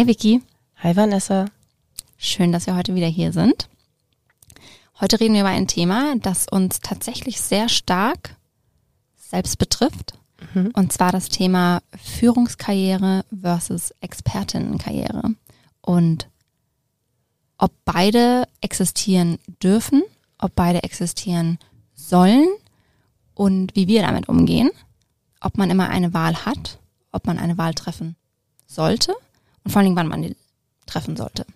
Hi Vicky. Hi Vanessa. Schön, dass wir heute wieder hier sind. Heute reden wir über ein Thema, das uns tatsächlich sehr stark selbst betrifft. Mhm. Und zwar das Thema Führungskarriere versus Expertinnenkarriere. Und ob beide existieren dürfen, ob beide existieren sollen und wie wir damit umgehen, ob man immer eine Wahl hat, ob man eine Wahl treffen sollte vor allen Dingen, wann man die treffen sollte.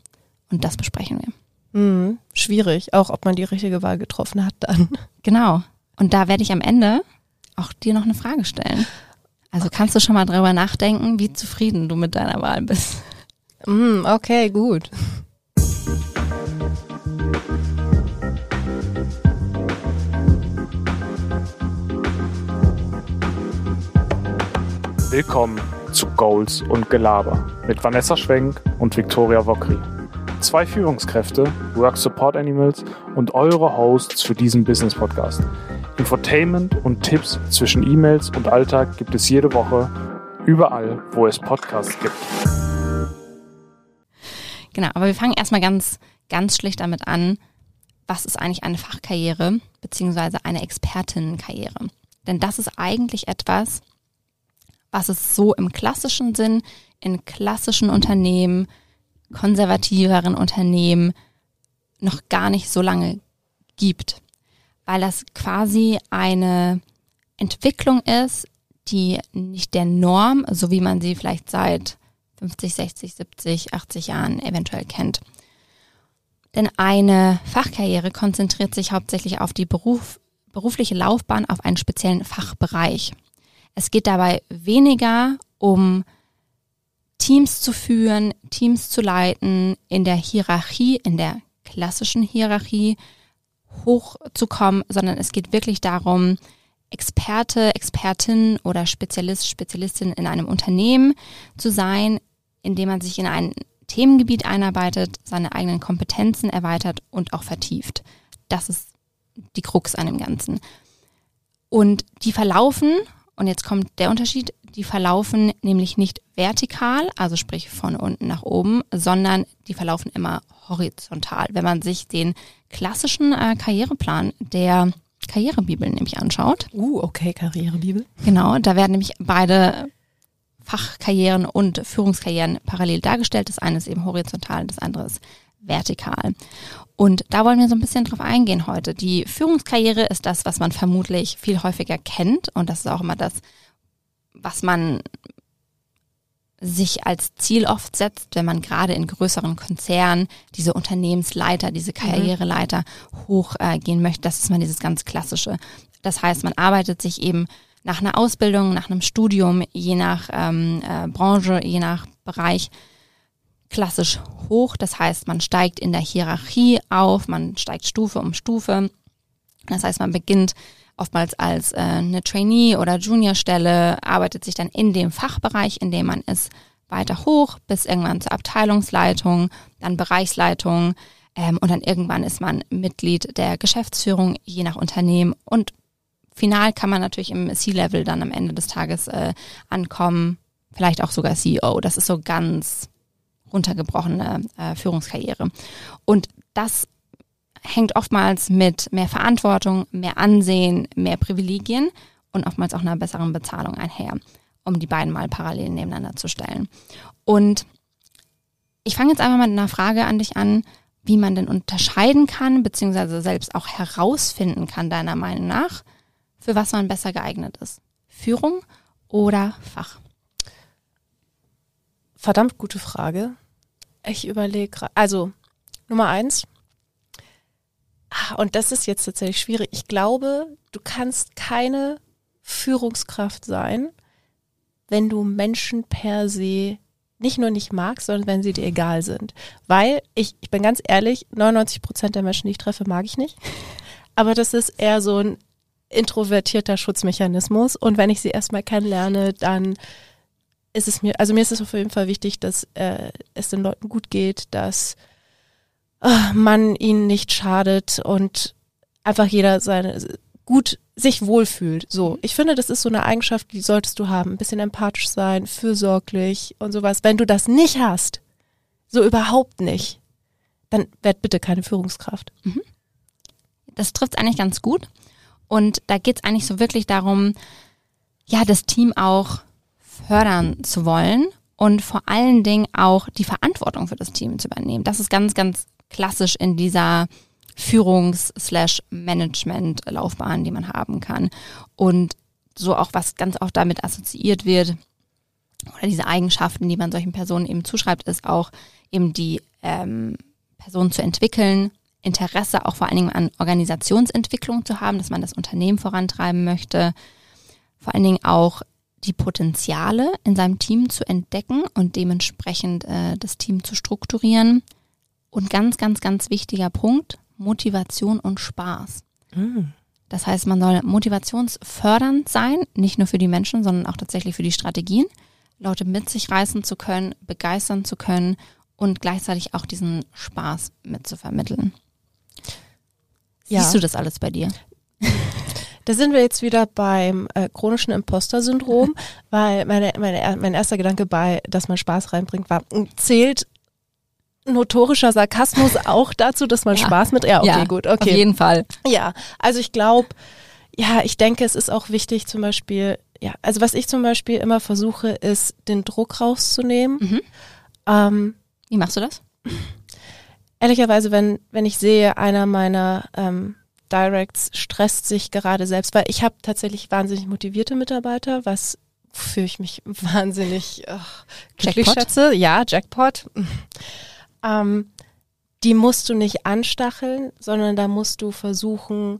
Und das besprechen wir. Mhm, schwierig, auch ob man die richtige Wahl getroffen hat dann. Genau. Und da werde ich am Ende auch dir noch eine Frage stellen. Also okay. kannst du schon mal darüber nachdenken, wie zufrieden du mit deiner Wahl bist. Mm, okay, gut. Willkommen zu Goals und Gelaber mit Vanessa Schwenk und Viktoria Wokri. Zwei Führungskräfte, Work Support Animals und eure Hosts für diesen Business Podcast. Infotainment und Tipps zwischen E-Mails und Alltag gibt es jede Woche überall, wo es Podcasts gibt. Genau, aber wir fangen erstmal ganz, ganz schlicht damit an, was ist eigentlich eine Fachkarriere beziehungsweise eine Expertinnenkarriere? Denn das ist eigentlich etwas, was es so im klassischen Sinn in klassischen Unternehmen, konservativeren Unternehmen noch gar nicht so lange gibt, weil das quasi eine Entwicklung ist, die nicht der Norm, so wie man sie vielleicht seit 50, 60, 70, 80 Jahren eventuell kennt. Denn eine Fachkarriere konzentriert sich hauptsächlich auf die Beruf, berufliche Laufbahn auf einen speziellen Fachbereich. Es geht dabei weniger um Teams zu führen, Teams zu leiten, in der Hierarchie, in der klassischen Hierarchie hochzukommen, sondern es geht wirklich darum, Experte, Expertin oder Spezialist, Spezialistin in einem Unternehmen zu sein, indem man sich in ein Themengebiet einarbeitet, seine eigenen Kompetenzen erweitert und auch vertieft. Das ist die Krux an dem Ganzen. Und die verlaufen und jetzt kommt der Unterschied, die verlaufen nämlich nicht vertikal, also sprich von unten nach oben, sondern die verlaufen immer horizontal. Wenn man sich den klassischen äh, Karriereplan der Karrierebibel nämlich anschaut. Uh, okay, Karrierebibel. Genau, da werden nämlich beide Fachkarrieren und Führungskarrieren parallel dargestellt. Das eine ist eben horizontal, das andere ist vertikal. Und da wollen wir so ein bisschen drauf eingehen heute. Die Führungskarriere ist das, was man vermutlich viel häufiger kennt und das ist auch immer das, was man sich als Ziel oft setzt, wenn man gerade in größeren Konzernen diese Unternehmensleiter, diese mhm. Karriereleiter hochgehen äh, möchte. Das ist mal dieses ganz klassische. Das heißt, man arbeitet sich eben nach einer Ausbildung, nach einem Studium, je nach ähm, äh, Branche, je nach Bereich klassisch hoch. Das heißt, man steigt in der Hierarchie auf, man steigt Stufe um Stufe. Das heißt, man beginnt oftmals als äh, eine Trainee- oder Juniorstelle, arbeitet sich dann in dem Fachbereich, in dem man ist, weiter hoch, bis irgendwann zur Abteilungsleitung, dann Bereichsleitung ähm, und dann irgendwann ist man Mitglied der Geschäftsführung, je nach Unternehmen. Und final kann man natürlich im C-Level dann am Ende des Tages äh, ankommen, vielleicht auch sogar CEO. Das ist so ganz runtergebrochene äh, Führungskarriere. Und das hängt oftmals mit mehr Verantwortung, mehr Ansehen, mehr Privilegien und oftmals auch einer besseren Bezahlung einher, um die beiden mal parallel nebeneinander zu stellen. Und ich fange jetzt einfach mal mit einer Frage an dich an, wie man denn unterscheiden kann, beziehungsweise selbst auch herausfinden kann, deiner Meinung nach, für was man besser geeignet ist. Führung oder Fach? Verdammt gute Frage. Ich überlege gerade. Also, Nummer eins. Ah, und das ist jetzt tatsächlich schwierig. Ich glaube, du kannst keine Führungskraft sein, wenn du Menschen per se nicht nur nicht magst, sondern wenn sie dir egal sind. Weil ich, ich bin ganz ehrlich, 99 Prozent der Menschen, die ich treffe, mag ich nicht. Aber das ist eher so ein introvertierter Schutzmechanismus. Und wenn ich sie erstmal kennenlerne, dann ist es mir, also mir ist es auf jeden Fall wichtig, dass äh, es den Leuten gut geht, dass äh, man ihnen nicht schadet und einfach jeder seine gut sich wohlfühlt. So, mhm. ich finde, das ist so eine Eigenschaft, die solltest du haben. Ein bisschen empathisch sein, fürsorglich und sowas. Wenn du das nicht hast, so überhaupt nicht, dann werd bitte keine Führungskraft. das trifft eigentlich ganz gut. Und da geht es eigentlich so wirklich darum, ja, das Team auch fördern zu wollen und vor allen Dingen auch die Verantwortung für das Team zu übernehmen. Das ist ganz, ganz klassisch in dieser Führungs-Management-Laufbahn, die man haben kann. Und so auch was ganz auch damit assoziiert wird, oder diese Eigenschaften, die man solchen Personen eben zuschreibt, ist auch eben die ähm, Person zu entwickeln, Interesse auch vor allen Dingen an Organisationsentwicklung zu haben, dass man das Unternehmen vorantreiben möchte, vor allen Dingen auch die Potenziale in seinem Team zu entdecken und dementsprechend äh, das Team zu strukturieren. Und ganz, ganz, ganz wichtiger Punkt, Motivation und Spaß. Das heißt, man soll motivationsfördernd sein, nicht nur für die Menschen, sondern auch tatsächlich für die Strategien, Leute mit sich reißen zu können, begeistern zu können und gleichzeitig auch diesen Spaß mit zu vermitteln. Ja. Siehst du das alles bei dir? Da sind wir jetzt wieder beim äh, chronischen Imposter-Syndrom, weil meine, meine, mein erster Gedanke bei, dass man Spaß reinbringt, war, mh, zählt notorischer Sarkasmus auch dazu, dass man Ja. Spaß mit, ja, okay, Ja, gut, Auf okay. jeden Fall. Ja, also ich glaube, ja, ich denke, es ist auch wichtig zum Beispiel, ja, also was ich zum Beispiel immer versuche, ist, den Druck rauszunehmen. Mhm. Ähm, Wie machst du das? ehrlicherweise, wenn, wenn ich sehe, einer meiner ähm, Directs stresst sich gerade selbst, weil ich habe tatsächlich wahnsinnig motivierte Mitarbeiter, was wofür ich mich wahnsinnig ach, glücklich Jackpot? schätze. Ja, Jackpot. ähm, die musst du nicht anstacheln, sondern da musst du versuchen,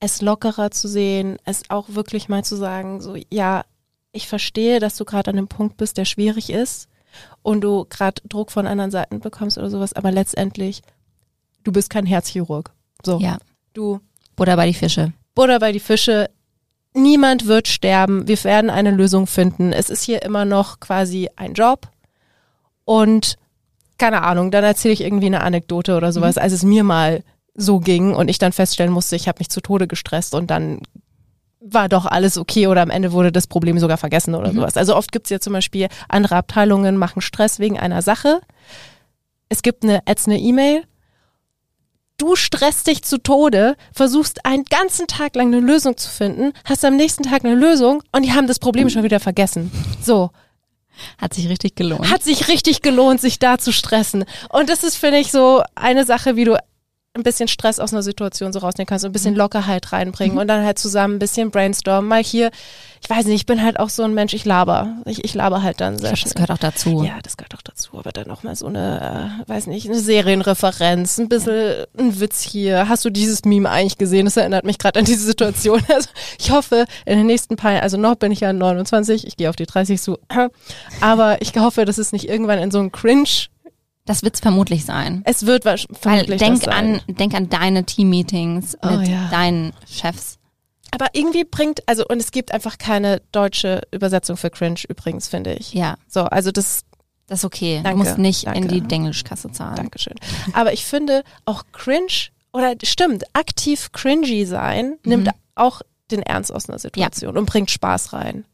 es lockerer zu sehen, es auch wirklich mal zu sagen, so, ja, ich verstehe, dass du gerade an einem Punkt bist, der schwierig ist und du gerade Druck von anderen Seiten bekommst oder sowas, aber letztendlich, du bist kein Herzchirurg. So, Ja. Du Butter bei die Fische. Butter bei die Fische. Niemand wird sterben. Wir werden eine Lösung finden. Es ist hier immer noch quasi ein Job. Und keine Ahnung, dann erzähle ich irgendwie eine Anekdote oder sowas, als es mir mal so ging und ich dann feststellen musste, ich habe mich zu Tode gestresst und dann war doch alles okay oder am Ende wurde das Problem sogar vergessen oder Mhm. sowas. Also oft gibt's ja zum Beispiel, andere Abteilungen machen Stress wegen einer Sache. Es gibt eine ätzende E-Mail. Du stresst dich zu Tode, versuchst einen ganzen Tag lang eine Lösung zu finden, hast am nächsten Tag eine Lösung und die haben das Problem schon wieder vergessen. So, Hat sich richtig gelohnt. hat sich richtig gelohnt, sich da zu stressen. Und das ist, finde ich, so eine Sache, wie du ein bisschen Stress aus einer Situation so rausnehmen kannst und ein bisschen Lockerheit reinbringen und dann halt zusammen ein bisschen brainstormen. Mal hier, ich weiß nicht, ich bin halt auch so ein Mensch, ich laber. Ich, ich laber halt dann sehr glaub, das gehört auch dazu. Ja, das gehört auch dazu, aber dann auch mal so eine, äh, weiß nicht, eine Serienreferenz, ein bisschen ein Witz hier. Hast du dieses Meme eigentlich gesehen? Das erinnert mich gerade an diese Situation. Also ich hoffe, in den nächsten paar, also noch bin ich ja 29, ich gehe auf die 30 zu, aber ich hoffe, dass es nicht irgendwann in so ein Cringe, Das wird's vermutlich sein. es wird wahrsch- Weil denk das sein. an, denk an deine Teammeetings Oh, mit ja. deinen Chefs. Aber irgendwie bringt, also und es gibt einfach keine deutsche Übersetzung für Cringe übrigens, finde ich. Ja, So, also das das ist okay. Danke, du musst nicht in danke. die Denglischkasse zahlen. Dankeschön. Aber ich finde auch cringe oder stimmt, aktiv cringy sein nimmt auch den Ernst aus einer Situation und bringt Spaß rein.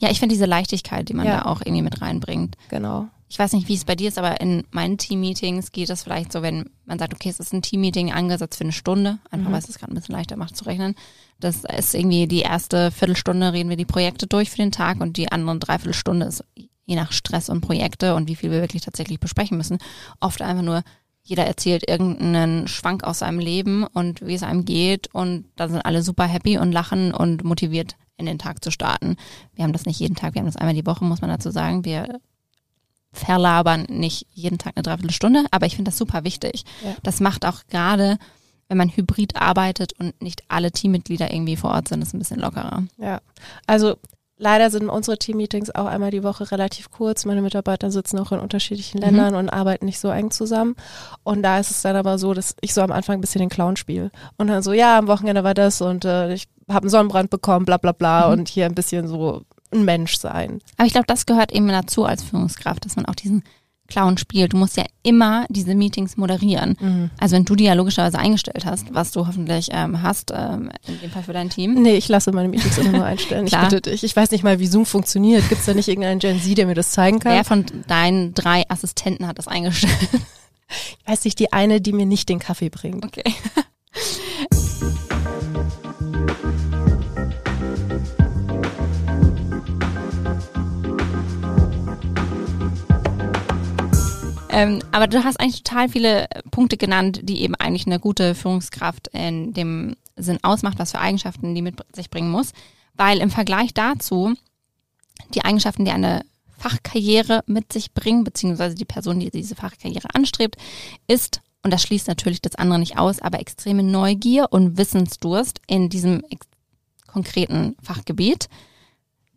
Ja, ich finde diese Leichtigkeit, die man Ja. da auch irgendwie mit reinbringt. Genau. Ich weiß nicht, wie es bei dir ist, aber in meinen Teammeetings geht es vielleicht so, wenn man sagt, okay, es ist ein Teammeeting angesetzt für eine Stunde, einfach weil es es gerade ein bisschen leichter macht zu rechnen. Das ist irgendwie die erste Viertelstunde reden wir die Projekte durch für den Tag und die andere Dreiviertelstunde ist je nach Stress und Projekte und wie viel wir wirklich tatsächlich besprechen müssen. Oft einfach nur, jeder erzählt irgendeinen Schwank aus seinem Leben und wie es einem geht und da sind alle super happy und lachen und motiviert in den Tag zu starten. Wir haben das nicht jeden Tag, wir haben das einmal die Woche, muss man dazu sagen. Wir verlabern nicht jeden Tag eine Dreiviertelstunde, aber ich finde das super wichtig. Ja. Das macht auch gerade, wenn man hybrid arbeitet und nicht alle Teammitglieder irgendwie vor Ort sind, ist ein bisschen lockerer. Ja. Also leider sind unsere Teammeetings auch einmal die Woche relativ kurz. Meine Mitarbeiter sitzen auch in unterschiedlichen Ländern und arbeiten nicht so eng zusammen. Und da ist es dann aber so, dass ich so am Anfang ein bisschen den Clown spiele. Und dann so, ja, am Wochenende war das und äh, ich habe einen Sonnenbrand bekommen, bla bla bla. Und hier ein bisschen so ein Mensch sein. Aber ich glaube, das gehört eben dazu als Führungskraft, dass man auch diesen Clown-Spiel. Du musst ja immer diese Meetings moderieren. Mhm. Also wenn du die ja logischerweise eingestellt hast, was du hoffentlich ähm, hast, ähm, in dem Fall für dein Team. Nee, ich lasse meine Meetings immer nur einstellen. ich bitte dich. Ich weiß nicht mal, wie Zoom funktioniert. Gibt es da nicht irgendeinen Gen Z, der mir das zeigen kann? Wer von deinen drei Assistenten hat das eingestellt? Ich weiß nicht, die eine, die mir nicht den Kaffee bringt. Okay. Ähm, aber du hast eigentlich total viele Punkte genannt, die eben eigentlich eine gute Führungskraft in dem Sinn ausmacht, was für Eigenschaften die mit sich bringen muss. Weil im Vergleich dazu die Eigenschaften, die eine Fachkarriere mit sich bringen, beziehungsweise die Person, die diese Fachkarriere anstrebt, ist, und das schließt natürlich das andere nicht aus, aber extreme Neugier und Wissensdurst in diesem konkreten Fachgebiet.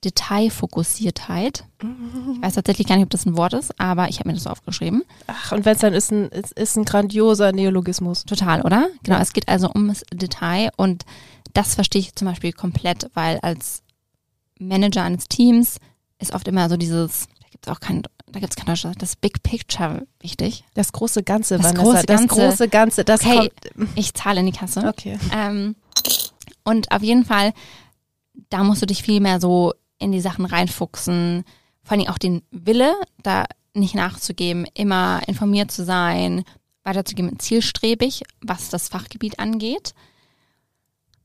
Detailfokussiertheit. Ich weiß tatsächlich gar nicht, ob das ein Wort ist, aber ich habe mir das so aufgeschrieben. Ach, und wenn es dann ist ein, ist, ist ein grandioser Neologismus. Total, oder? Genau, es geht also ums Detail und das verstehe ich zum Beispiel komplett, weil als Manager eines Teams ist oft immer so dieses, da gibt es auch kein, da gibt es kein Deutsch, das Big Picture wichtig. Das große Ganze, Das Vanessa. große das Ganze. große Ganze, das Okay, kommt. ich zahle in die Kasse. Okay. Ähm, und auf jeden Fall, da musst du dich viel mehr so in die Sachen reinfuchsen. Vor allem auch den Wille, da nicht nachzugeben, immer informiert zu sein, weiterzugeben, zielstrebig, was das Fachgebiet angeht.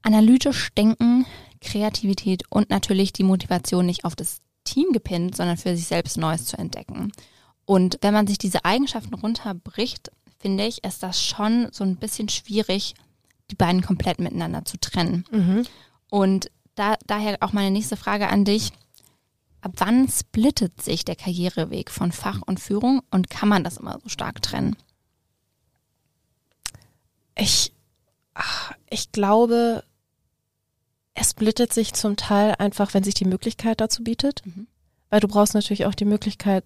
Analytisch denken, Kreativität und natürlich die Motivation nicht auf das Team gepinnt, sondern für sich selbst Neues zu entdecken. Und wenn man sich diese Eigenschaften runterbricht, finde ich, ist das schon so ein bisschen schwierig, die beiden komplett miteinander zu trennen. Mhm. Und da, daher auch meine nächste Frage an dich. Ab wann splittet sich der Karriereweg von Fach und Führung und kann man das immer so stark trennen? Ich, ach, ich glaube, es splittet sich zum Teil einfach, wenn sich die Möglichkeit dazu bietet. Mhm. Weil du brauchst natürlich auch die Möglichkeit,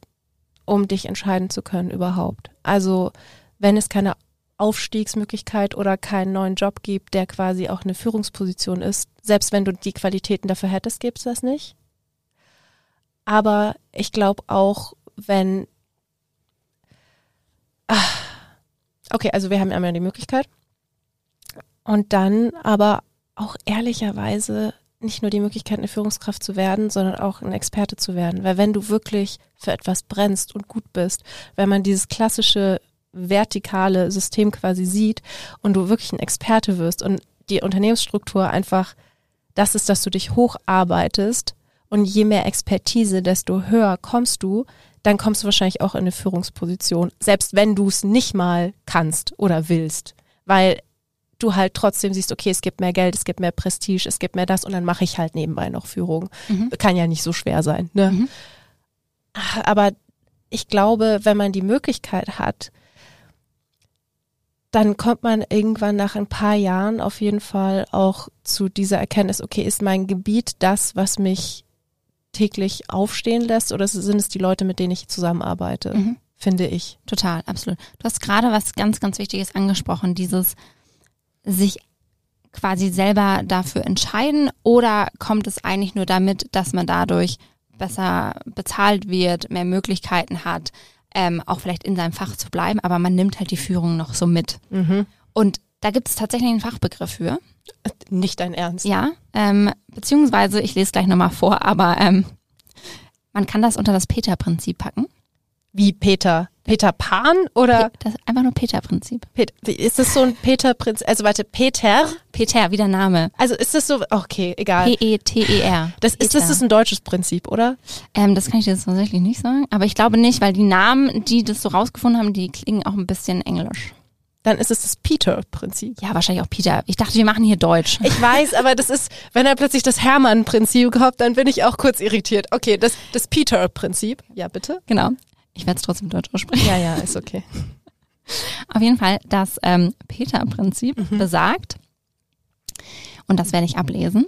um dich entscheiden zu können überhaupt. Also wenn es keine Aufstiegsmöglichkeit oder keinen neuen Job gibt, der quasi auch eine Führungsposition ist, selbst wenn du die Qualitäten dafür hättest, gibt's das nicht. Aber ich glaube auch, wenn Ah, Okay, also wir haben einmal die Möglichkeit. Und dann aber auch ehrlicherweise nicht nur die Möglichkeit, eine Führungskraft zu werden, sondern auch ein Experte zu werden. Weil wenn du wirklich für etwas brennst und gut bist, wenn man dieses klassische vertikale System quasi sieht und du wirklich ein Experte wirst und die Unternehmensstruktur einfach das ist, dass du dich hocharbeitest und je mehr Expertise, desto höher kommst du, dann kommst du wahrscheinlich auch in eine Führungsposition, selbst wenn du es nicht mal kannst oder willst, weil du halt trotzdem siehst, okay, es gibt mehr Geld, es gibt mehr Prestige, es gibt mehr das und dann mache ich halt nebenbei noch Führung. Mhm. Kann ja nicht so schwer sein. Ne? Mhm. Aber ich glaube, wenn man die Möglichkeit hat, dann kommt man irgendwann nach ein paar Jahren auf jeden Fall auch zu dieser Erkenntnis, okay, ist mein Gebiet das, was mich täglich aufstehen lässt oder sind es die Leute, mit denen ich zusammenarbeite, Mhm. finde ich. Total, absolut. Du hast gerade was ganz, ganz Wichtiges angesprochen, dieses sich quasi selber dafür entscheiden oder kommt es eigentlich nur damit, dass man dadurch besser bezahlt wird, mehr Möglichkeiten hat, ähm, auch vielleicht in seinem Fach zu bleiben, aber man nimmt halt die Führung noch so mit. Und da gibt es tatsächlich einen Fachbegriff für. Nicht dein Ernst. Ja, ähm, beziehungsweise, ich lese gleich nochmal vor, aber ähm, man kann das unter das Peter-Prinzip packen. Wie Peter? Peter Pan oder Das ist einfach nur Peter-Prinzip. Pet ist das so ein Peter Prinz? Also warte, Peter? Peter, wie der Name. Also ist das so? Okay, egal. P-E-T-E-R. Das ist, das ist ein deutsches Prinzip, oder? ähm, das kann ich dir jetzt tatsächlich nicht sagen, aber ich glaube nicht, weil die Namen, die das so rausgefunden haben, die klingen auch ein bisschen englisch. Dann ist es das Peter-Prinzip. Ja, wahrscheinlich auch Peter. Ich dachte, wir machen hier Deutsch. Ich weiß, aber das ist, wenn er plötzlich das Hermann-Prinzip kommt, dann bin ich auch kurz irritiert. Okay, das, das Peter-Prinzip. Ja, bitte? Genau. Ich werde es trotzdem Deutsch aussprechen. Ja, ja, ist okay. Auf jeden Fall, das ähm, Peter-Prinzip besagt, und das werde ich ablesen,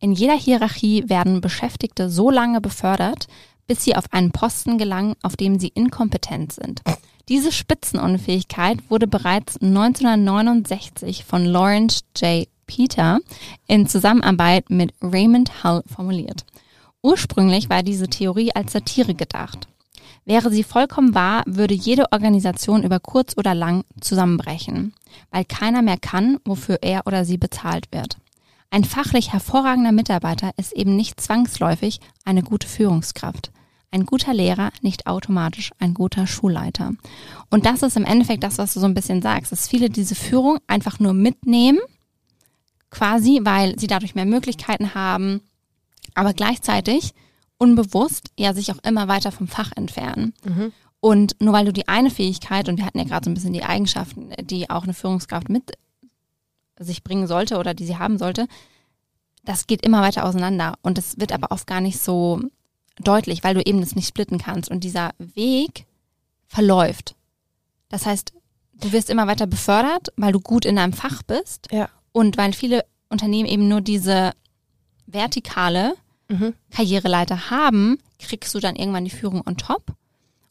in jeder Hierarchie werden Beschäftigte so lange befördert, bis sie auf einen Posten gelangen, auf dem sie inkompetent sind. Diese Spitzenunfähigkeit wurde bereits 1969 von Lawrence J. Peter in Zusammenarbeit mit Raymond Hull formuliert. Ursprünglich war diese Theorie als Satire gedacht. Wäre sie vollkommen wahr, würde jede Organisation über kurz oder lang zusammenbrechen, weil keiner mehr kann, wofür er oder sie bezahlt wird. Ein fachlich hervorragender Mitarbeiter ist eben nicht zwangsläufig eine gute Führungskraft. Ein guter Lehrer nicht automatisch ein guter Schulleiter. Und das ist im Endeffekt das, was du so ein bisschen sagst, dass viele diese Führung einfach nur mitnehmen, quasi, weil sie dadurch mehr Möglichkeiten haben, aber gleichzeitig unbewusst ja sich auch immer weiter vom Fach entfernen. Mhm. Und nur weil du die eine Fähigkeit, und wir hatten ja gerade so ein bisschen die Eigenschaften, die auch eine Führungskraft mit sich bringen sollte oder die sie haben sollte, das geht immer weiter auseinander. Und das wird aber oft gar nicht so deutlich, weil du eben das nicht splitten kannst. Und dieser Weg verläuft. Das heißt, du wirst immer weiter befördert, weil du gut in deinem Fach bist. Ja. Und weil viele Unternehmen eben nur diese vertikale Mhm. Karriereleiter haben, kriegst du dann irgendwann die Führung on top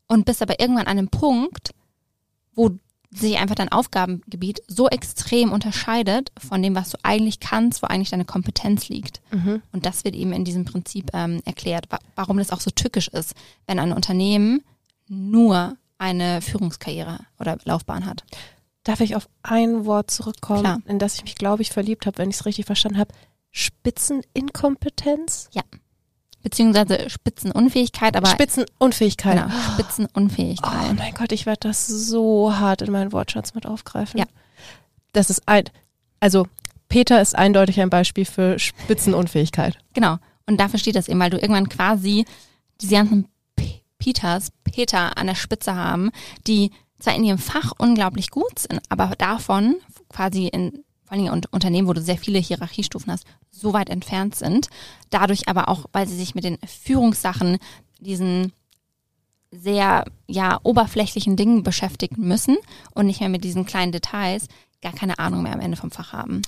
und bist aber irgendwann an einem Punkt, wo sich einfach dein Aufgabengebiet so extrem unterscheidet von dem, was du eigentlich kannst, wo eigentlich deine Kompetenz liegt. Mhm. Und das wird eben in diesem Prinzip ähm, erklärt, wa warum das auch so tückisch ist, wenn ein Unternehmen nur eine Führungskarriere oder Laufbahn hat. Darf ich auf ein Wort zurückkommen, Klar. in das ich mich, glaube ich, verliebt habe, wenn ich es richtig verstanden habe? Spitzeninkompetenz? Beziehungsweise Spitzenunfähigkeit, aber Spitzenunfähigkeit. genau, Spitzenunfähigkeit. Oh mein Gott, ich werde das so hart in meinen Wortschatz mit aufgreifen. Ja. Das ist ein, also Peter ist eindeutig ein Beispiel für Spitzenunfähigkeit. Genau. Und dafür steht das eben, weil du irgendwann quasi diese ganzen P Peters, Peter an der Spitze haben, die zwar in ihrem Fach unglaublich gut sind, aber davon quasi in vor allem Unternehmen, wo du sehr viele Hierarchiestufen hast, so weit entfernt sind. Dadurch aber auch, weil sie sich mit den Führungssachen, diesen sehr ja oberflächlichen Dingen beschäftigen müssen und nicht mehr mit diesen kleinen Details, gar keine Ahnung mehr am Ende vom Fach haben.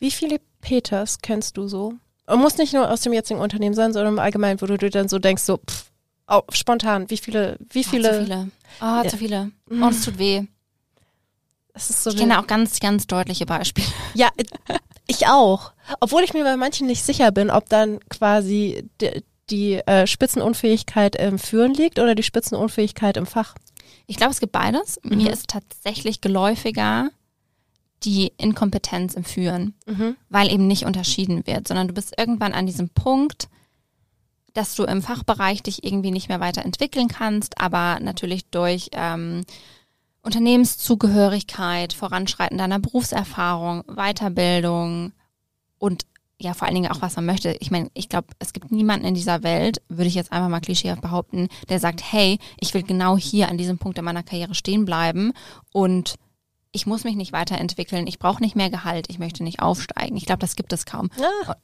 Wie viele Peters kennst du so? Und muss nicht nur aus dem jetzigen Unternehmen sein, sondern im Allgemeinen, wo du dir dann so denkst, so pff, oh, spontan, wie viele, wie Oh, viele? zu viele. Oh, zu viele. Oh, Mhm. das tut weh. So Ich kenne auch ganz, ganz deutliche Beispiele. Ja, ich auch. Obwohl ich mir bei manchen nicht sicher bin, ob dann quasi die, die äh, Spitzenunfähigkeit im Führen liegt oder die Spitzenunfähigkeit im Fach. Ich glaube, es gibt beides. Mhm. Mir ist tatsächlich geläufiger die Inkompetenz im Führen, weil eben nicht unterschieden wird, sondern du bist irgendwann an diesem Punkt, dass du im Fachbereich dich irgendwie nicht mehr weiterentwickeln kannst, aber natürlich durch ähm, Unternehmenszugehörigkeit, Voranschreiten deiner Berufserfahrung, Weiterbildung und ja, vor allen Dingen auch, was man möchte. Ich meine, ich glaube, es gibt niemanden in dieser Welt, würde ich jetzt einfach mal klischeehaft behaupten, der sagt, hey, ich will genau hier an diesem Punkt in meiner Karriere stehen bleiben und ich muss mich nicht weiterentwickeln, ich brauche nicht mehr Gehalt, ich möchte nicht aufsteigen. Ich glaube, das gibt es kaum. Ja,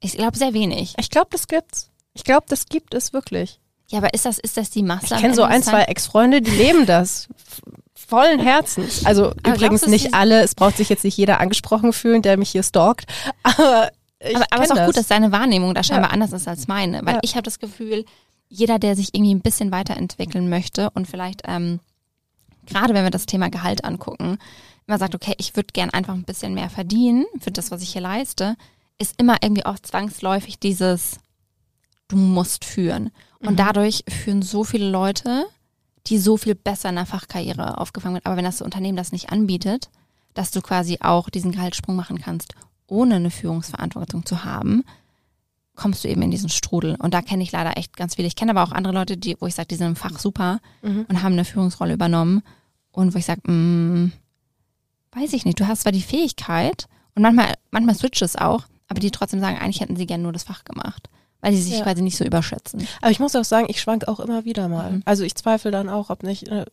Ich glaube, sehr wenig. ich glaube, das gibt's. Ich glaube, das gibt es wirklich. Ja, aber ist das, ist das die Masse? Ich kenne so ein, zwei Ex-Freunde, die leben das. Vollen Herzens. Also glaubst übrigens nicht alle, es braucht sich jetzt nicht jeder angesprochen fühlen, der mich hier stalkt. Aber ich aber, aber es ist auch gut, das. dass deine Wahrnehmung da scheinbar Ja. anders ist als meine. Weil Ja. ich habe das Gefühl, jeder, der sich irgendwie ein bisschen weiterentwickeln möchte und vielleicht, ähm, gerade wenn wir das Thema Gehalt angucken, immer sagt, okay, ich würde gern einfach ein bisschen mehr verdienen für das, was ich hier leiste, ist immer irgendwie auch zwangsläufig dieses, du musst führen. Und Mhm. dadurch führen so viele Leute, die so viel besser in der Fachkarriere aufgefangen werden. Aber wenn das Unternehmen das nicht anbietet, dass du quasi auch diesen Gehaltssprung machen kannst, ohne eine Führungsverantwortung zu haben, kommst du eben in diesen Strudel. Und da kenne ich leider echt ganz viele. Ich kenne aber auch andere Leute, die, wo ich sage, die sind im Fach super Mhm. und haben eine Führungsrolle übernommen. Und wo ich sage, mm, weiß ich nicht, du hast zwar die Fähigkeit und manchmal, manchmal switcht es auch, aber die trotzdem sagen, eigentlich hätten sie gerne nur das Fach gemacht. Weil sie sich Ja. quasi nicht so überschätzen. Aber ich muss auch sagen, ich schwank auch immer wieder mal. Mhm. Also ich zweifle dann auch, ob nicht, äh,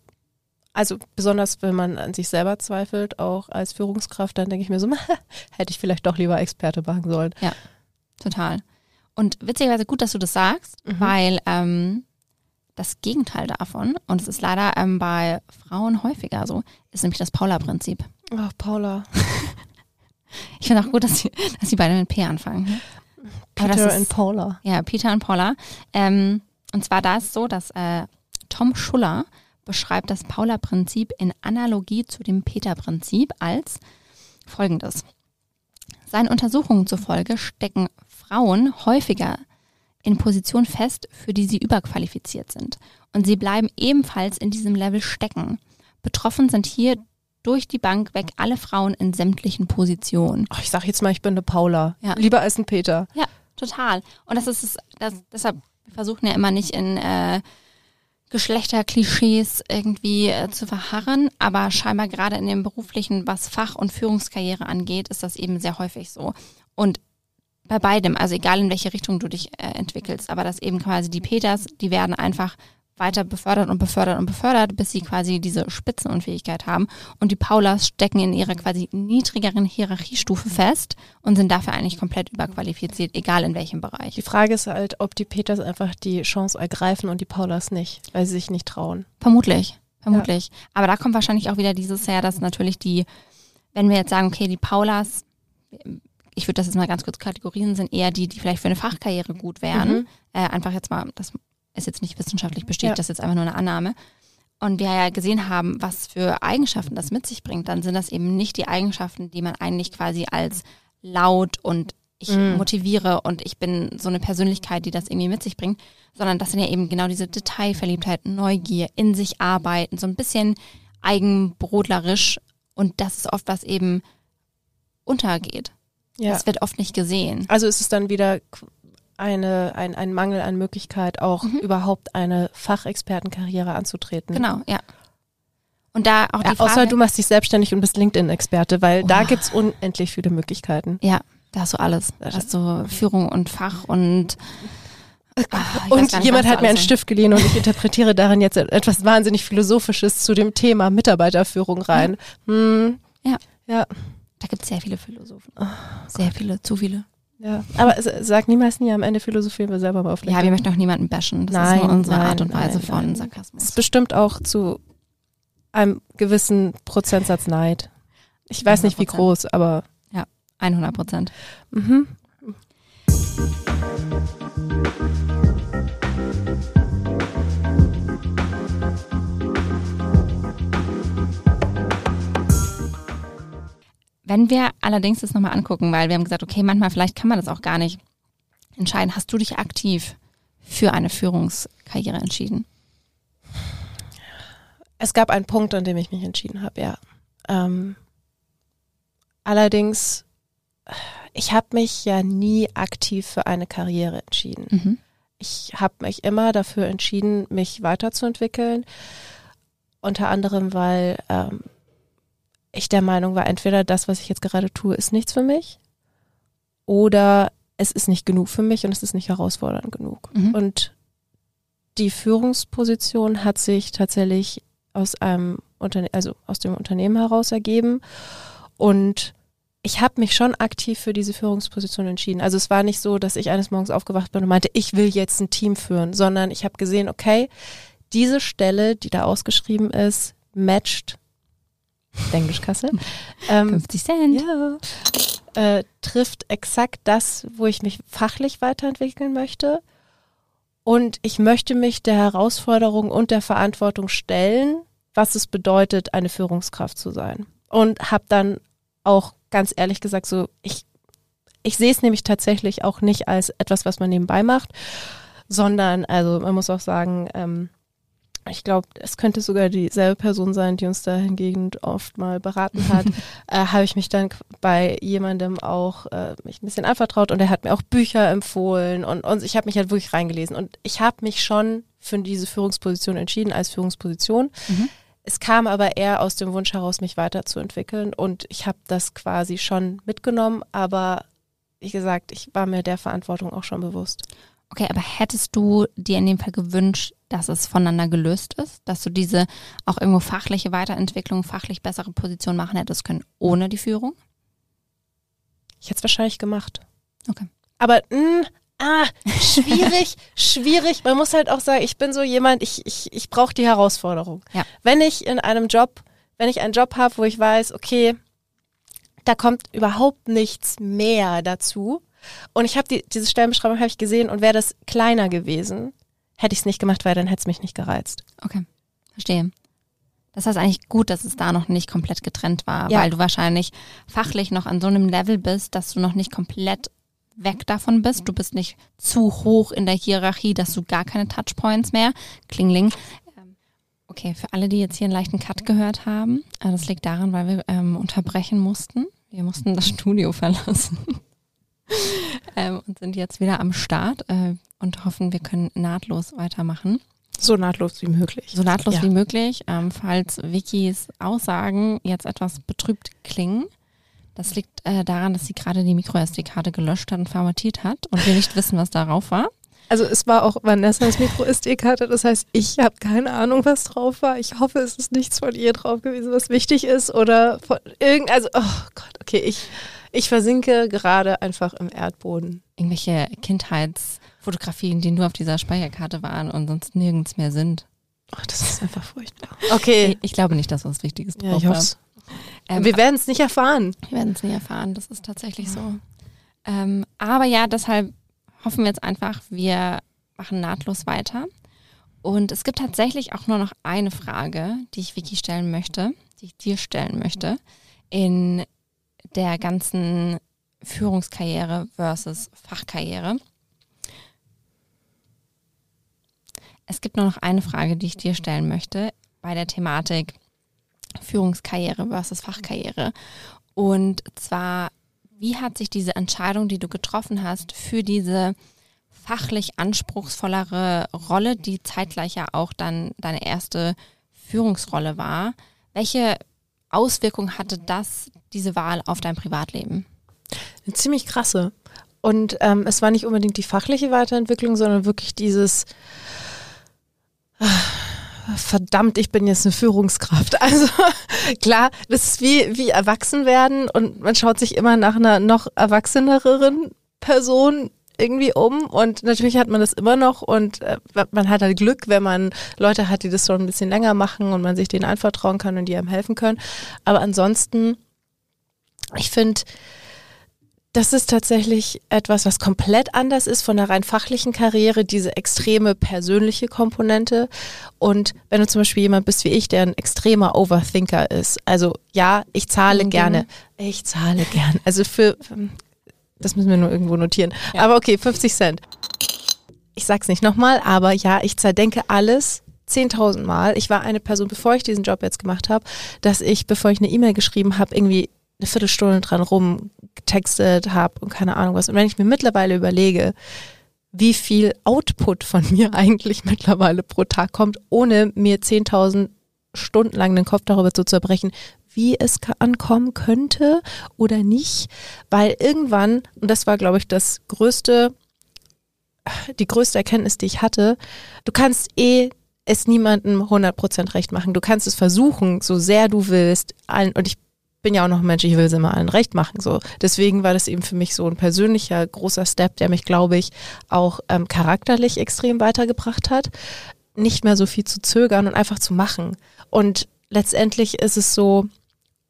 also besonders wenn man an sich selber zweifelt, auch als Führungskraft, dann denke ich mir so, hätte ich vielleicht doch lieber Experte machen sollen. Total. Und witzigerweise gut, dass du das sagst, Mhm. weil ähm, das Gegenteil davon, und es ist leider ähm, bei Frauen häufiger so, ist nämlich das Paula-Prinzip. Oh, Paula. Ich finde auch gut, dass sie, dass sie beide mit P anfangen. Peter ist- und Paula. Ja, Peter und Paula. Ähm, und zwar da ist so, dass äh, Tom Schuller beschreibt das Paula-Prinzip in Analogie zu dem Peter-Prinzip als folgendes. Seinen Untersuchungen zufolge stecken Frauen häufiger in Positionen fest, für die sie überqualifiziert sind. Und sie bleiben ebenfalls in diesem Level stecken. Betroffen sind hier durch die Bank weg alle Frauen in sämtlichen Positionen. Ach, ich sag jetzt mal, ich bin eine Paula. Ja. Lieber als ein Peter. Ja, total. Und das ist es, das, deshalb, wir versuchen ja immer nicht in äh, Geschlechterklischees irgendwie äh, zu verharren, aber scheinbar gerade in dem beruflichen, was Fach- und Führungskarriere angeht, ist das eben sehr häufig so. Und bei beidem, also egal in welche Richtung du dich äh, entwickelst, aber dass eben quasi die Peters, die werden einfach weiter befördert und befördert und befördert, bis sie quasi diese Spitzenunfähigkeit haben. Und die Paulas stecken in ihrer quasi niedrigeren Hierarchiestufe fest und sind dafür eigentlich komplett überqualifiziert, egal in welchem Bereich. Die Frage ist halt, ob die Peters einfach die Chance ergreifen und die Paulas nicht, weil sie sich nicht trauen. Vermutlich, vermutlich. Aber da kommt wahrscheinlich auch wieder dieses her, dass natürlich die, wenn wir jetzt sagen, okay, die Paulas, ich würde das jetzt mal ganz kurz kategorisieren, sind eher die, die vielleicht für eine Fachkarriere gut wären. Mhm. Äh, einfach jetzt mal, das ist jetzt nicht wissenschaftlich bestätigt, Ja. das ist jetzt einfach nur eine Annahme. Und wir ja gesehen haben, was für Eigenschaften das mit sich bringt, dann sind das eben nicht die Eigenschaften, die man eigentlich quasi als laut und ich Mm. motiviere und ich bin so eine Persönlichkeit, die das irgendwie mit sich bringt, sondern das sind ja eben genau diese Detailverliebtheit, Neugier, in sich arbeiten, so ein bisschen eigenbrodlerisch und das ist oft was eben untergeht. Ja. Das wird oft nicht gesehen. Also ist es dann wieder eine, ein, ein Mangel an Möglichkeit, auch Mhm. überhaupt eine Fachexpertenkarriere anzutreten. Genau, ja. Und da auch die Ja, Frage, außer du machst dich selbstständig und bist LinkedIn-Experte, weil da Oh. gibt's unendlich viele Möglichkeiten. Ja, da hast du alles. Da hast du Führung und Fach und Ah, ich weiß Und nicht, jemand hat mir einen Stift geliehen und ich interpretiere darin jetzt etwas wahnsinnig Philosophisches zu dem Thema Mitarbeiterführung rein. Hm, Ja. Ja. Da gibt es sehr viele Philosophen. Oh sehr viele, zu viele. Ja. Aber es- sag niemals nie, am Ende philosophieren wir selber mal auf Ja, wir möchten auch niemanden bashen. Das ist Nein, nur unsere nein, Art und Weise nein, von nein. Sarkasmus. Es ist bestimmt auch zu einem gewissen Prozentsatz Neid. Ich weiß nicht, wie 100%. groß, aber 100 Prozent. mhm. Wenn wir allerdings das nochmal angucken, weil wir haben gesagt, okay, manchmal vielleicht kann man das auch gar nicht entscheiden. Hast du dich aktiv für eine Führungskarriere entschieden? Es gab einen Punkt, an dem ich mich entschieden habe, ja. Ähm, allerdings, ich habe mich ja nie aktiv für eine Karriere entschieden. Mhm. Ich habe mich immer dafür entschieden, mich weiterzuentwickeln. Unter anderem, weil ähm, ich der Meinung war, entweder das, was ich jetzt gerade tue, ist nichts für mich oder es ist nicht genug für mich und es ist nicht herausfordernd genug. Mhm. Und die Führungsposition hat sich tatsächlich aus einem Unterne also aus dem Unternehmen heraus ergeben und ich habe mich schon aktiv für diese Führungsposition entschieden. Also es war nicht so, dass ich eines Morgens aufgewacht bin und meinte, ich will jetzt ein Team führen, sondern ich habe gesehen, okay, diese Stelle, die da ausgeschrieben ist, matcht Englischkasse, ähm, 50 Cent. ja, äh, trifft exakt das, wo ich mich fachlich weiterentwickeln möchte. Und ich möchte mich der Herausforderung und der Verantwortung stellen, was es bedeutet, eine Führungskraft zu sein. Und habe dann auch ganz ehrlich gesagt so, ich, ich sehe es nämlich tatsächlich auch nicht als etwas, was man nebenbei macht, sondern, also man muss auch sagen, ähm, ich glaube, es könnte sogar dieselbe Person sein, die uns da hingegen oft mal beraten hat. äh, habe ich mich dann bei jemandem auch äh, mich ein bisschen anvertraut und er hat mir auch Bücher empfohlen und, und ich habe mich halt wirklich reingelesen und ich habe mich schon für diese Führungsposition entschieden als Führungsposition. Mhm. Es kam aber eher aus dem Wunsch heraus, mich weiterzuentwickeln und ich habe das quasi schon mitgenommen, aber wie gesagt, ich war mir der Verantwortung auch schon bewusst. Okay, aber hättest du dir in dem Fall gewünscht, dass es voneinander gelöst ist, dass du diese auch irgendwo fachliche Weiterentwicklung, fachlich bessere Position machen hättest können ohne die Führung? Ich hätte es wahrscheinlich gemacht. Okay. Aber mh, ah, schwierig, schwierig. Man muss halt auch sagen, ich bin so jemand, ich, ich, ich brauche die Herausforderung. Ja. Wenn ich in einem Job, wenn ich einen Job habe, wo ich weiß, okay, da kommt überhaupt nichts mehr dazu. Und ich habe die, diese Stellenbeschreibung habe ich gesehen und wäre das kleiner gewesen, hätte ich es nicht gemacht, weil dann hätte es mich nicht gereizt. Okay, verstehe. Das heißt eigentlich gut, dass es da noch nicht komplett getrennt war, Ja. weil du wahrscheinlich fachlich noch an so einem Level bist, dass du noch nicht komplett weg davon bist. Du bist nicht zu hoch in der Hierarchie, dass du gar keine Touchpoints mehr. Klingling. Ähm, okay, für alle, die jetzt hier einen leichten Cut gehört haben, äh, das liegt daran, weil wir ähm, unterbrechen mussten. Wir mussten das Studio verlassen ähm, und sind jetzt wieder am Start äh, und hoffen, wir können nahtlos weitermachen. So nahtlos wie möglich. So nahtlos Ja. wie möglich. Ähm, falls Vickys Aussagen jetzt etwas betrübt klingen, das liegt äh, daran, dass sie gerade die Micro-SD-Karte gelöscht hat und formatiert hat und wir nicht wissen, was darauf war. Also es war auch Vanessas Micro-SD-Karte, das heißt, ich habe keine Ahnung, was drauf war. Ich hoffe, es ist nichts von ihr drauf gewesen, was wichtig ist oder von irgend, also, oh Gott, okay, ich, ich versinke gerade einfach im Erdboden. Irgendwelche Kindheitsfotografien, die nur auf dieser Speicherkarte waren und sonst nirgends mehr sind. Oh, das ist einfach furchtbar. Okay, Ich, ich glaube nicht, dass was Wichtiges drauf ja, ich hoffe Ähm, Wir werden es nicht erfahren. Wir werden es nie erfahren, das ist tatsächlich so. Ähm, aber ja, deshalb hoffen wir jetzt einfach, wir machen nahtlos weiter. Und es gibt tatsächlich auch nur noch eine Frage, die ich Vicky stellen möchte, die ich dir stellen möchte, in der ganzen Führungskarriere versus Fachkarriere. Es gibt nur noch eine Frage, die ich dir stellen möchte bei der Thematik Führungskarriere versus Fachkarriere. Und zwar, wie hat sich diese Entscheidung, die du getroffen hast, für diese fachlich anspruchsvollere Rolle, die zeitgleich ja auch dann deine erste Führungsrolle war, welche Auswirkung hatte das, diese Wahl auf dein Privatleben? Eine ziemlich krasse. Und ähm, es war nicht unbedingt die fachliche Weiterentwicklung, sondern wirklich dieses ah, verdammt, ich bin jetzt eine Führungskraft. Also klar, das ist wie, wie erwachsen werden und man schaut sich immer nach einer noch erwachseneren Person irgendwie um und natürlich hat man das immer noch und äh, man hat halt Glück, wenn man Leute hat, die das schon ein bisschen länger machen und man sich denen anvertrauen kann und die einem helfen können. Aber ansonsten, ich finde, das ist tatsächlich etwas, was komplett anders ist von der rein fachlichen Karriere, diese extreme persönliche Komponente. Und wenn du zum Beispiel jemand bist wie ich, der ein extremer Overthinker ist, also ja, ich zahle Mhm. gerne, ich zahle gerne. Also für, das müssen wir nur irgendwo notieren. Ja. Aber okay, 50 Cent. Ich sag's nicht nochmal, aber ja, ich zerdenke alles 10.000 Mal. Ich war eine Person, bevor ich diesen Job jetzt gemacht habe, dass ich, bevor ich eine E-Mail geschrieben habe, irgendwie eine Viertelstunde dran rumgetextet habe und keine Ahnung was. Und wenn ich mir mittlerweile überlege, wie viel Output von mir eigentlich mittlerweile pro Tag kommt, ohne mir 10.000 Stunden lang den Kopf darüber zu zerbrechen, wie es ankommen könnte oder nicht, weil irgendwann, und das war, glaube ich, das größte, die größte Erkenntnis, die ich hatte, du kannst eh es niemandem 100% recht machen. Du kannst es versuchen, so sehr du willst, allen, und ich bin ja auch noch ein Mensch, ich will es immer allen recht machen. So. Deswegen war das eben für mich so ein persönlicher großer Step, der mich, glaube ich, auch ähm, charakterlich extrem weitergebracht hat. Nicht mehr so viel zu zögern und einfach zu machen. Und letztendlich ist es so,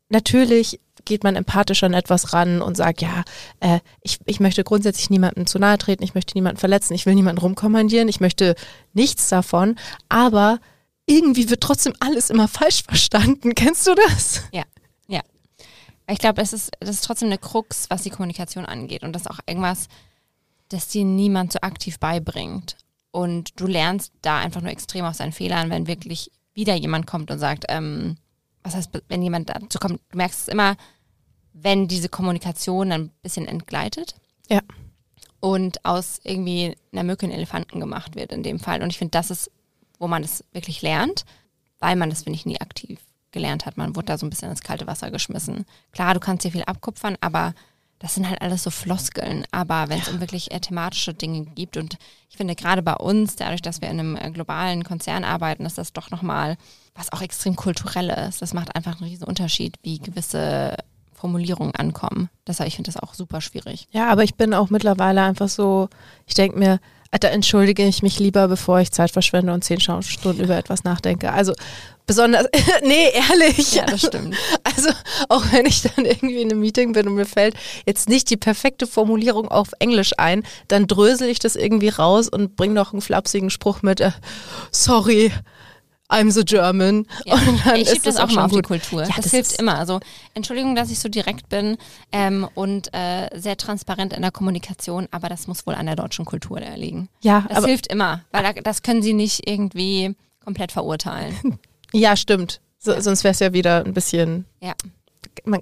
natürlich geht man empathisch an etwas ran und sagt, ja, äh, ich, ich möchte grundsätzlich niemandem zu nahe treten, ich möchte niemanden verletzen, ich will niemanden rumkommandieren, ich möchte nichts davon, aber irgendwie wird trotzdem alles immer falsch verstanden. Kennst du das? Ich glaube, es ist, das ist trotzdem eine Krux, was die Kommunikation angeht. Und das ist auch irgendwas, das dir niemand so aktiv beibringt. Und du lernst da einfach nur extrem aus deinen Fehlern, wenn wirklich wieder jemand kommt und sagt, ähm, was heißt, wenn jemand dazu kommt, du merkst es immer, wenn diese Kommunikation ein bisschen entgleitet. Ja. Und aus irgendwie einer Mücke einen Elefanten gemacht wird in dem Fall. Und ich finde, das ist, wo man es wirklich lernt, weil man das, finde ich, nie aktiv gelernt hat. Man wurde da so ein bisschen ins kalte Wasser geschmissen. Klar, du kannst dir viel abkupfern, aber das sind halt alles so Floskeln. Aber wenn es um wirklich äh, thematische Dinge gibt und ich finde gerade bei uns, dadurch, dass wir in einem äh, globalen Konzern arbeiten, ist das doch nochmal was auch extrem kulturell ist. Das macht einfach einen riesen Unterschied, wie gewisse Formulierungen ankommen. Deshalb, ich finde das auch super schwierig. Ja, aber ich bin auch mittlerweile einfach so, ich denke mir, da entschuldige ich mich lieber, bevor ich Zeit verschwende und zehn Stunden über etwas nachdenke. Also besonders, nee, ehrlich. Ja, das stimmt. Also auch wenn ich dann irgendwie in einem Meeting bin und mir fällt jetzt nicht die perfekte Formulierung auf Englisch ein, dann drösel ich das irgendwie raus und bring noch einen flapsigen Spruch mit, äh, sorry, I'm the German. Ja. Ich schiebe das das auch mal auf die gut. Kultur. Ja, das, das hilft immer. Also Entschuldigung, dass ich so direkt bin ähm, und äh, sehr transparent in der Kommunikation, aber das muss wohl an der deutschen Kultur liegen. Ja, Das hilft immer, weil da, das können sie nicht irgendwie komplett verurteilen. ja, stimmt. So, Sonst wäre es ja wieder ein bisschen Ja. man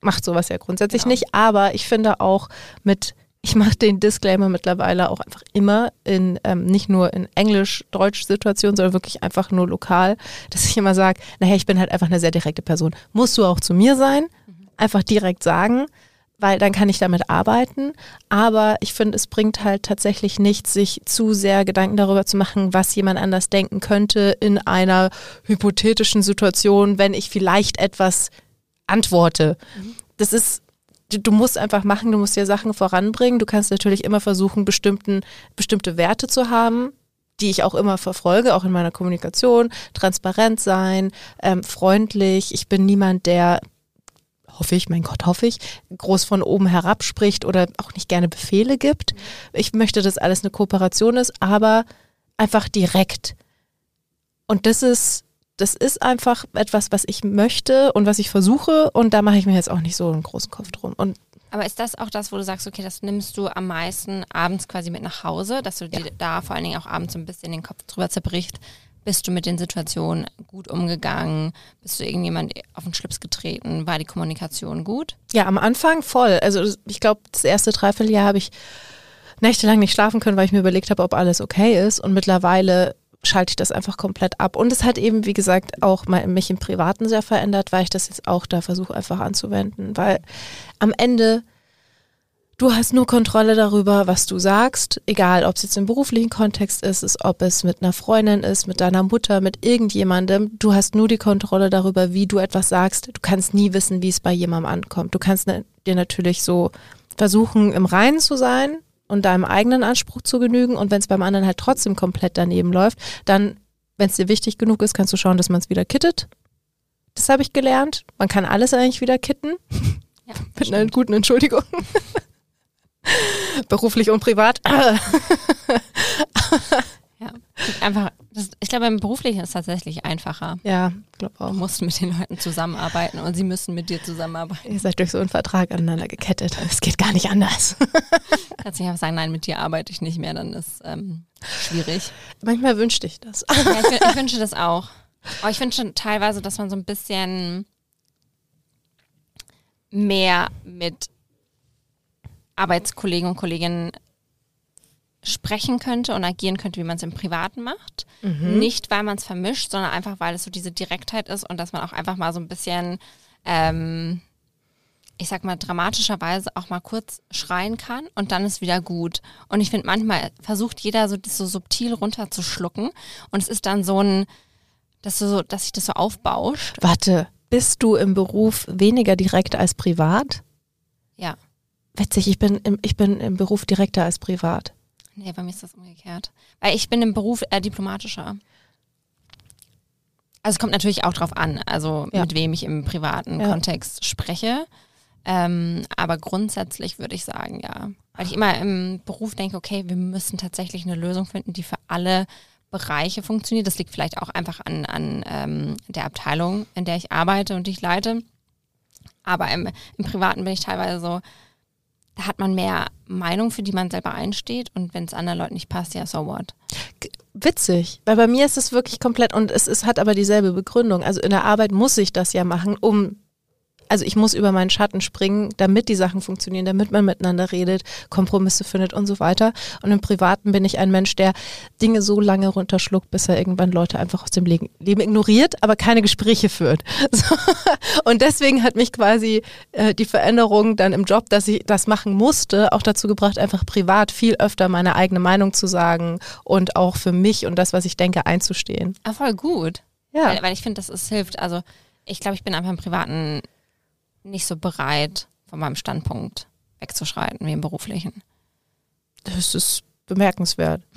macht sowas ja grundsätzlich Genau. nicht, aber ich finde auch mit, ich mache den Disclaimer mittlerweile auch einfach immer in, ähm, nicht nur in Englisch-Deutsch-Situationen, sondern wirklich einfach nur lokal, dass ich immer sage, naja, ich bin halt einfach eine sehr direkte Person. Musst du auch zu mir sein, einfach direkt sagen, weil dann kann ich damit arbeiten. Aber ich finde, es bringt halt tatsächlich nichts, sich zu sehr Gedanken darüber zu machen, was jemand anders denken könnte in einer hypothetischen Situation, wenn ich vielleicht etwas antworte. Das ist, du, musst einfach machen, du musst dir Sachen voranbringen. Du kannst natürlich immer versuchen, bestimmten, bestimmte Werte zu haben, die ich auch immer verfolge, auch in meiner Kommunikation. Transparent sein, ähm, freundlich. Ich bin niemand, der hoffe ich, mein Gott, hoffe ich, groß von oben herab spricht oder auch nicht gerne Befehle gibt. Ich möchte, dass alles eine Kooperation ist, aber einfach direkt. Und das ist, das ist einfach etwas, was ich möchte und was ich versuche und da mache ich mir jetzt auch nicht so einen großen Kopf drum. Und Aber ist das auch das, wo du sagst, okay, das nimmst du am meisten abends quasi mit nach Hause, dass du dir da vor allen Dingen auch abends so ein bisschen den Kopf drüber zerbricht? Bist du mit den Situationen gut umgegangen? Bist du irgendjemand auf den Schlips getreten? War die Kommunikation gut? ja, am Anfang voll. Also ich glaube, das erste Dreivierteljahr habe ich nächtelang nicht schlafen können, weil ich mir überlegt habe, ob alles okay ist. Und mittlerweile schalte ich das einfach komplett ab. Und es hat eben, wie gesagt, auch mal mich im Privaten sehr verändert, weil ich das jetzt auch da versuche einfach anzuwenden. Weil am Ende, du hast nur Kontrolle darüber, was du sagst, egal ob es jetzt im beruflichen Kontext ist, ist, ob es mit einer Freundin ist, mit deiner Mutter, mit irgendjemandem. Du hast nur die Kontrolle darüber, wie du etwas sagst. Du kannst nie wissen, wie es bei jemandem ankommt. Du kannst ne, dir natürlich so versuchen, im Reinen zu sein und deinem eigenen Anspruch zu genügen. Und wenn es beim anderen halt trotzdem komplett daneben läuft, dann, wenn es dir wichtig genug ist, kannst du schauen, dass man es wieder kittet. Das habe ich gelernt. Man kann alles eigentlich wieder kitten. Ja, Mit einer guten Entschuldigung. Beruflich und privat. Einfach, das, ich glaube, im Beruflichen ist es tatsächlich einfacher. ja, glaube Du auch. musst mit den Leuten zusammenarbeiten und sie müssen mit dir zusammenarbeiten. Ihr seid durch so einen Vertrag aneinander gekettet. Es geht gar nicht anders. Kannst nicht einfach sagen, nein, mit dir arbeite ich nicht mehr, dann ist ähm, schwierig. Manchmal wünschte ich das. Ja, ich, ich wünsche das auch. Aber ich wünsche teilweise, dass man so ein bisschen mehr mit Arbeitskollegen und Kolleginnen sprechen könnte und agieren könnte, wie man es im Privaten macht. Nicht, weil man es vermischt, sondern einfach, weil es so diese Direktheit ist und dass man auch einfach mal so ein bisschen, ähm, ich sag mal, dramatischerweise auch mal kurz schreien kann und dann ist wieder gut. Und ich finde, manchmal versucht jeder so das so subtil runterzuschlucken und es ist dann so ein, dass, du so, dass sich das so aufbauscht. Warte, bist du im Beruf weniger direkt als privat? Ja. Witzig, ich bin im, ich bin im Beruf direkter als privat. Nee, bei mir ist das umgekehrt. Weil ich bin im Beruf äh, diplomatischer. Also es kommt natürlich auch drauf an, also Ja. mit wem ich im privaten Ja. Kontext spreche. Ähm, aber grundsätzlich würde ich sagen, ja. Weil ich immer im Beruf denke, okay, wir müssen tatsächlich eine Lösung finden, die für alle Bereiche funktioniert. Das liegt vielleicht auch einfach an, an ähm, der Abteilung, in der ich arbeite und die ich leite. Aber im, im Privaten bin ich teilweise so, da hat man mehr Meinung, für die man selber einsteht und wenn es anderen Leuten nicht passt, ja, so what. Witzig, weil bei mir ist es wirklich komplett und es, es hat aber dieselbe Begründung. Also in der Arbeit muss ich das ja machen, um, also ich muss über meinen Schatten springen, damit die Sachen funktionieren, damit man miteinander redet, Kompromisse findet und so weiter. Und im Privaten bin ich ein Mensch, der Dinge so lange runterschluckt, bis er irgendwann Leute einfach aus dem Le Leben ignoriert, aber keine Gespräche führt. So. Und deswegen hat mich quasi äh, die Veränderung dann im Job, dass ich das machen musste, auch dazu gebracht, einfach privat viel öfter meine eigene Meinung zu sagen und auch für mich und das, was ich denke, einzustehen. Ah, voll gut. Ja. Weil, weil ich finde, das ist, hilft. Also ich glaube, ich bin einfach im Privaten nicht so bereit, von meinem Standpunkt wegzuschreiten wie im beruflichen. Das ist bemerkenswert.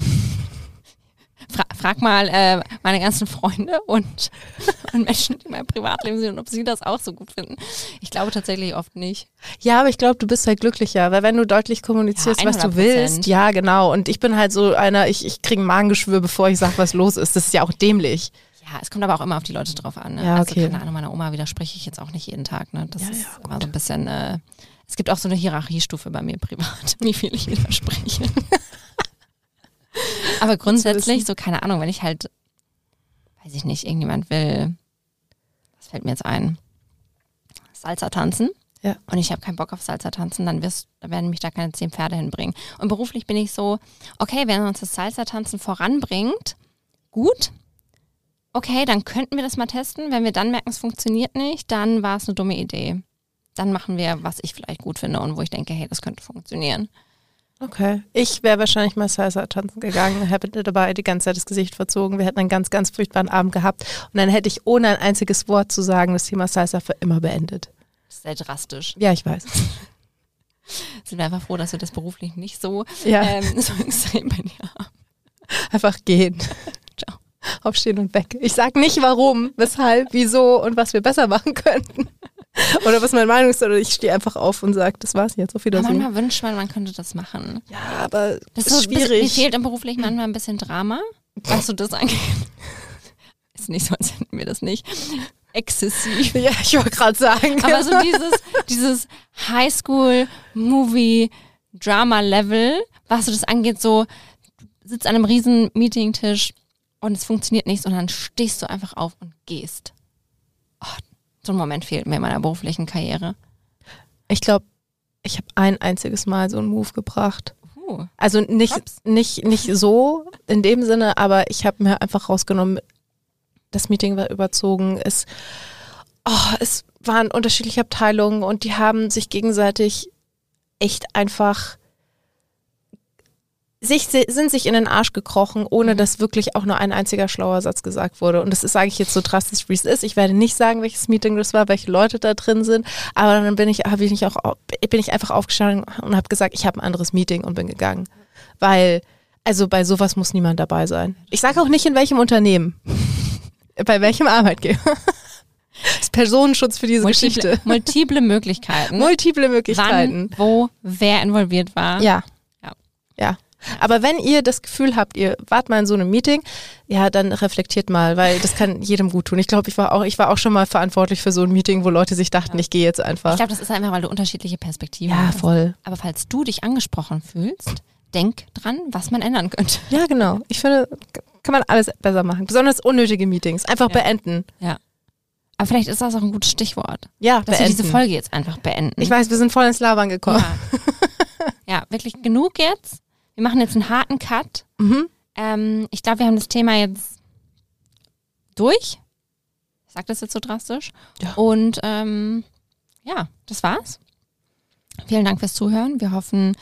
Fra frag mal äh, meine ganzen Freunde und, und Menschen, die in meinem Privatleben sind, ob sie das auch so gut finden. Ich glaube tatsächlich oft nicht. Ja, aber ich glaube, du bist halt glücklicher, weil wenn du deutlich kommunizierst, Ja, was du 100%. willst, ja, genau. Und ich bin halt so einer, ich, ich kriege ein Magengeschwür, bevor ich sage, was los ist. Das ist ja auch dämlich. Ja, es kommt aber auch immer auf die Leute drauf an. Ne? Ja, Also okay. keine Ahnung, meiner Oma widerspreche ich jetzt auch nicht jeden Tag. Ne? Das Ja, ist ja, immer so ein bisschen, äh, es gibt auch so eine Hierarchiestufe bei mir privat, wie viel ich widerspreche. aber grundsätzlich, so keine Ahnung, wenn ich halt, weiß ich nicht, irgendjemand will, was fällt mir jetzt ein? Salsa tanzen. Ja. Und ich habe keinen Bock auf Salsa tanzen, dann, wirst, dann werden mich da keine zehn Pferde hinbringen. Und beruflich bin ich so, okay, wenn uns das Salsa tanzen voranbringt, gut. Okay, dann könnten wir das mal testen. Wenn wir dann merken, es funktioniert nicht, dann war es eine dumme Idee. Dann machen wir, was ich vielleicht gut finde und wo ich denke, hey, das könnte funktionieren. Okay. Ich wäre wahrscheinlich mal Salsa tanzen gegangen, hätte dabei die ganze Zeit das Gesicht verzogen. Wir hätten einen ganz, ganz furchtbaren Abend gehabt. Und dann hätte ich ohne ein einziges Wort zu sagen das Thema Salsa für immer beendet. Sehr drastisch. Ja, ich weiß. Sind wir einfach froh, dass wir das beruflich nicht so, Ja, ähm, so extrem bei dir haben. einfach gehen. Aufstehen und weg. Ich sag nicht warum, weshalb, wieso und was wir besser machen könnten. Oder was meine Meinung ist, oder ich stehe einfach auf und sage, das war's jetzt, auf Wiedersehen. manchmal wünscht man, man könnte das machen. Ja, aber Das ist ist so, Mir schwierig. fehlt im beruflich manchmal ein bisschen Drama, was so das angeht. Ist nicht so, als hätten wir das nicht. Exzessiv. Ja, ich wollte gerade sagen. Aber so dieses, dieses Highschool-Movie-Drama-Level, was so das angeht, so sitzt an einem riesen Meetingtisch und es funktioniert nicht und dann stehst du einfach auf und gehst. Oh, so ein Moment fehlt mir in meiner beruflichen Karriere. ich glaube, ich habe ein einziges Mal so einen Move gebracht. Uh, Also nicht, nicht, nicht so in dem Sinne, aber ich habe mir einfach rausgenommen, das Meeting war überzogen. Es, oh, es waren unterschiedliche Abteilungen und die haben sich gegenseitig echt einfach sich, sind sich in den Arsch gekrochen, ohne Mhm. dass wirklich auch nur ein einziger schlauer Satz gesagt wurde. Und das ist, sage ich jetzt so drastisch, wie es ist. Ich werde nicht sagen, welches Meeting das war, welche Leute da drin sind. Aber dann bin ich, ich auch, bin ich einfach aufgestanden und habe gesagt, ich habe ein anderes Meeting und bin gegangen. Weil, also bei sowas muss niemand dabei sein. Ich sage auch nicht, in welchem Unternehmen. bei welchem Arbeitgeber. Das ist Personenschutz für diese multiple, Geschichte. multiple Möglichkeiten. Multiple Möglichkeiten. Wann, wo, wer involviert war. Ja. Ja. Ja. Aber wenn ihr das Gefühl habt, ihr wart mal in so einem Meeting, ja, dann reflektiert mal, weil das kann jedem gut tun. Ich glaube, ich war auch, ich war auch schon mal verantwortlich für so ein Meeting, wo Leute sich dachten, Ja. ich gehe jetzt einfach. Ich glaube, das ist einfach, weil du unterschiedliche Perspektiven ja, hast. voll. Aber falls du dich angesprochen fühlst, denk dran, was man ändern könnte. Ja, genau. Ich finde, kann man alles besser machen. Besonders unnötige Meetings. Einfach Ja. beenden. Aber vielleicht ist das auch ein gutes Stichwort, Ja, dass wir beenden. diese Folge jetzt einfach beenden. ich weiß, wir sind voll ins Labern gekommen. ja. ja, wirklich genug jetzt. Wir machen jetzt einen harten Cut. Mhm. Ähm, ich glaube, wir haben das Thema jetzt durch. Ich sage das jetzt so drastisch. Ja. Und ähm, ja, das war's. Vielen Dank fürs Zuhören. Wir hoffen,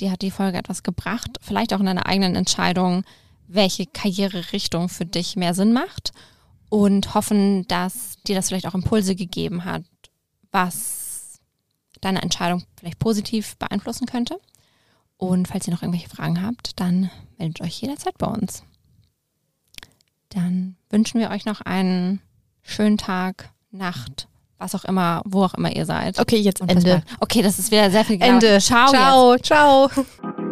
dir hat die Folge etwas gebracht. Vielleicht auch in deiner eigenen Entscheidung, welche Karriererichtung für dich mehr Sinn macht. Und hoffen, dass dir das vielleicht auch Impulse gegeben hat, was deine Entscheidung vielleicht positiv beeinflussen könnte. Und falls ihr noch irgendwelche Fragen habt, dann meldet euch jederzeit bei uns. Dann wünschen wir euch noch einen schönen Tag, Nacht, was auch immer, wo auch immer ihr seid. Okay, jetzt Und Ende. Okay, das ist wieder sehr viel gelabert. Ende. Ciao. Jetzt. Ciao. Ciao.